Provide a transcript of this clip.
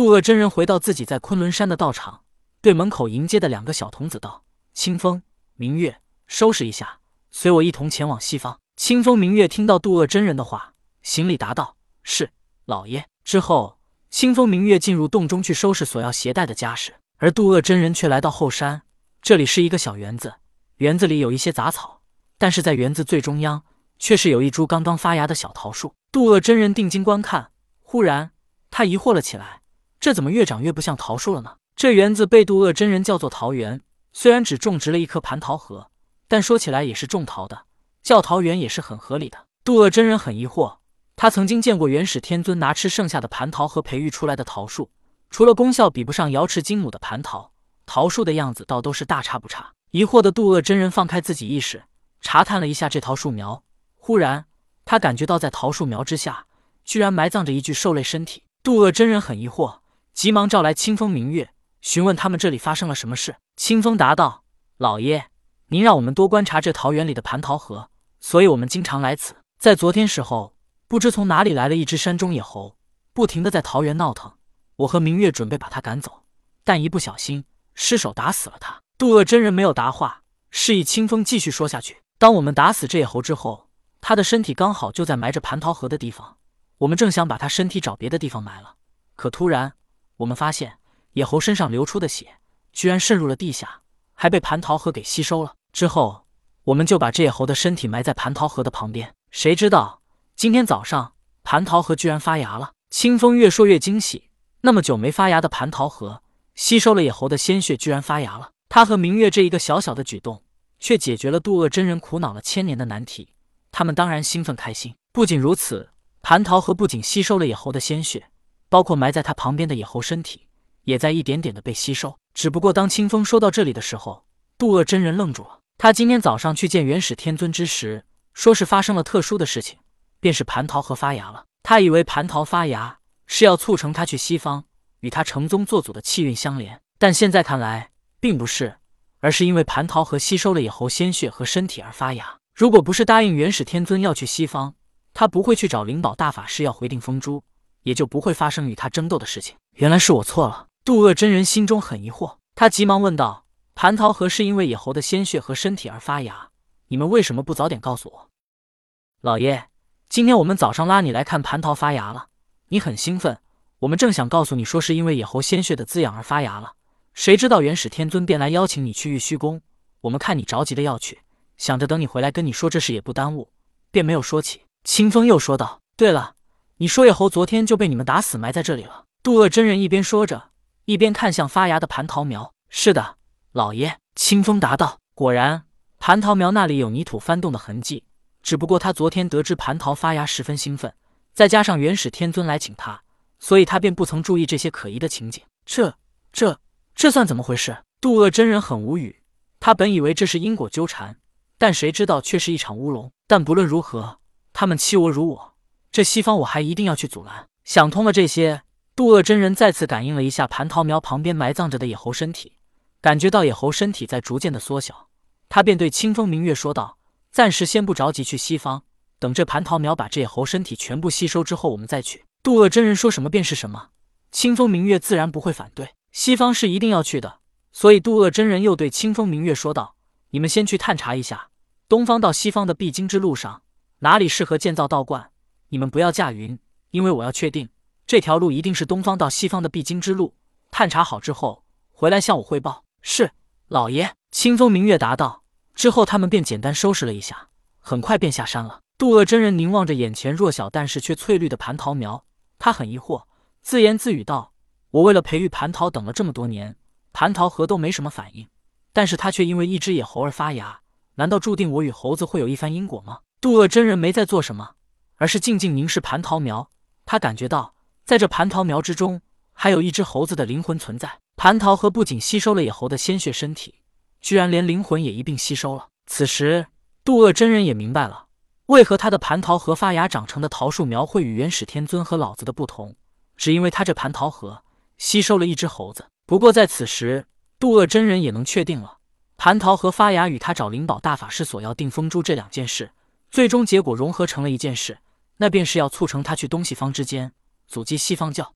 渡恶真人回到自己在昆仑山的道场，对门口迎接的两个小童子道：“清风、明月，收拾一下，随我一同前往西方。”清风、明月听到渡恶真人的话，行礼答道：“是，老爷。”之后，清风、明月进入洞中去收拾所要携带的家什，而渡恶真人却来到后山。这里是一个小园子，园子里有一些杂草，但是在园子最中央，却是有一株刚刚发芽的小桃树。渡恶真人定睛观看，忽然他疑惑了起来。这怎么越长越不像桃树了呢？这园子被渡恶真人叫做桃园，虽然只种植了一棵蟠桃核，但说起来也是种桃的，叫桃园也是很合理的。渡恶真人很疑惑，他曾经见过元始天尊拿吃剩下的蟠桃核培育出来的桃树，除了功效比不上瑶池金母的蟠桃，桃树的样子倒都是大差不差。疑惑的渡恶真人放开自己意识，查探了一下这桃树苗，忽然他感觉到在桃树苗之下，居然埋葬着一具兽类身体。渡恶真人很疑惑。急忙召来清风明月，询问他们这里发生了什么事。清风答道：“老爷，您让我们多观察这桃园里的蟠桃核，所以我们经常来此。在昨天时候，不知从哪里来了一只山中野猴，不停的在桃园闹腾。我和明月准备把它赶走，但一不小心失手打死了它。”渡恶真人没有答话，示意清风继续说下去。当我们打死这野猴之后，他的身体刚好就在埋着蟠桃核的地方，我们正想把他身体找别的地方埋了，可突然。我们发现野猴身上流出的血居然渗入了地下，还被蟠桃核给吸收了。之后，我们就把这野猴的身体埋在蟠桃核的旁边。谁知道今天早上蟠桃核居然发芽了。清风越说越惊喜，那么久没发芽的蟠桃核吸收了野猴的鲜血，居然发芽了。他和明月这一个小小的举动，却解决了渡厄真人苦恼了千年的难题。他们当然兴奋开心。不仅如此，蟠桃核不仅吸收了野猴的鲜血。包括埋在他旁边的野猴身体，也在一点点的被吸收。只不过当清风说到这里的时候，渡恶真人愣住了。他今天早上去见元始天尊之时，说是发生了特殊的事情，便是蟠桃核发芽了。他以为蟠桃发芽是要促成他去西方与他成宗做祖的气运相连，但现在看来并不是，而是因为蟠桃核吸收了野猴鲜血和身体而发芽。如果不是答应元始天尊要去西方，他不会去找灵宝大法师要回定风珠。也就不会发生与他争斗的事情。原来是我错了。渡恶真人心中很疑惑，他急忙问道：“蟠桃核是因为野猴的鲜血和身体而发芽，你们为什么不早点告诉我？”老爷，今天我们早上拉你来看蟠桃发芽了，你很兴奋，我们正想告诉你说是因为野猴鲜血的滋养而发芽了，谁知道元始天尊便来邀请你去玉虚宫。我们看你着急的要去，想着等你回来跟你说这事也不耽误，便没有说起。清风又说道：“对了。”你说野猴昨天就被你们打死埋在这里了。渡恶真人一边说着，一边看向发芽的蟠桃苗。是的，老爷。清风答道。果然，蟠桃苗那里有泥土翻动的痕迹。只不过他昨天得知蟠桃发芽，十分兴奋，再加上元始天尊来请他，所以他便不曾注意这些可疑的情景。这、这、这算怎么回事？渡恶真人很无语。他本以为这是因果纠缠，但谁知道却是一场乌龙。但不论如何，他们欺我辱我。这西方我还一定要去阻拦。想通了这些，渡恶真人再次感应了一下蟠桃苗旁边埋葬着的野猴身体，感觉到野猴身体在逐渐的缩小，他便对清风明月说道：“暂时先不着急去西方，等这蟠桃苗把这野猴身体全部吸收之后，我们再去。”渡恶真人说什么便是什么，清风明月自然不会反对。西方是一定要去的，所以渡恶真人又对清风明月说道：“你们先去探查一下东方到西方的必经之路上，哪里适合建造道观。”你们不要驾云，因为我要确定这条路一定是东方到西方的必经之路。探查好之后，回来向我汇报。是，老爷。清风明月答道。之后，他们便简单收拾了一下，很快便下山了。渡恶真人凝望着眼前弱小但是却翠绿的蟠桃苗，他很疑惑，自言自语道：“我为了培育蟠桃等了这么多年，蟠桃核都没什么反应，但是他却因为一只野猴而发芽，难道注定我与猴子会有一番因果吗？”渡恶真人没在做什么。而是静静凝视蟠桃苗，他感觉到在这蟠桃苗之中，还有一只猴子的灵魂存在。蟠桃核不仅吸收了野猴的鲜血身体，居然连灵魂也一并吸收了。此时，渡恶真人也明白了，为何他的蟠桃核发芽长成的桃树苗会与元始天尊和老子的不同，只因为他这蟠桃核吸收了一只猴子。不过在此时，渡恶真人也能确定了，蟠桃核发芽与他找灵宝大法师索要定风珠这两件事，最终结果融合成了一件事。那便是要促成他去东西方之间阻击西方教。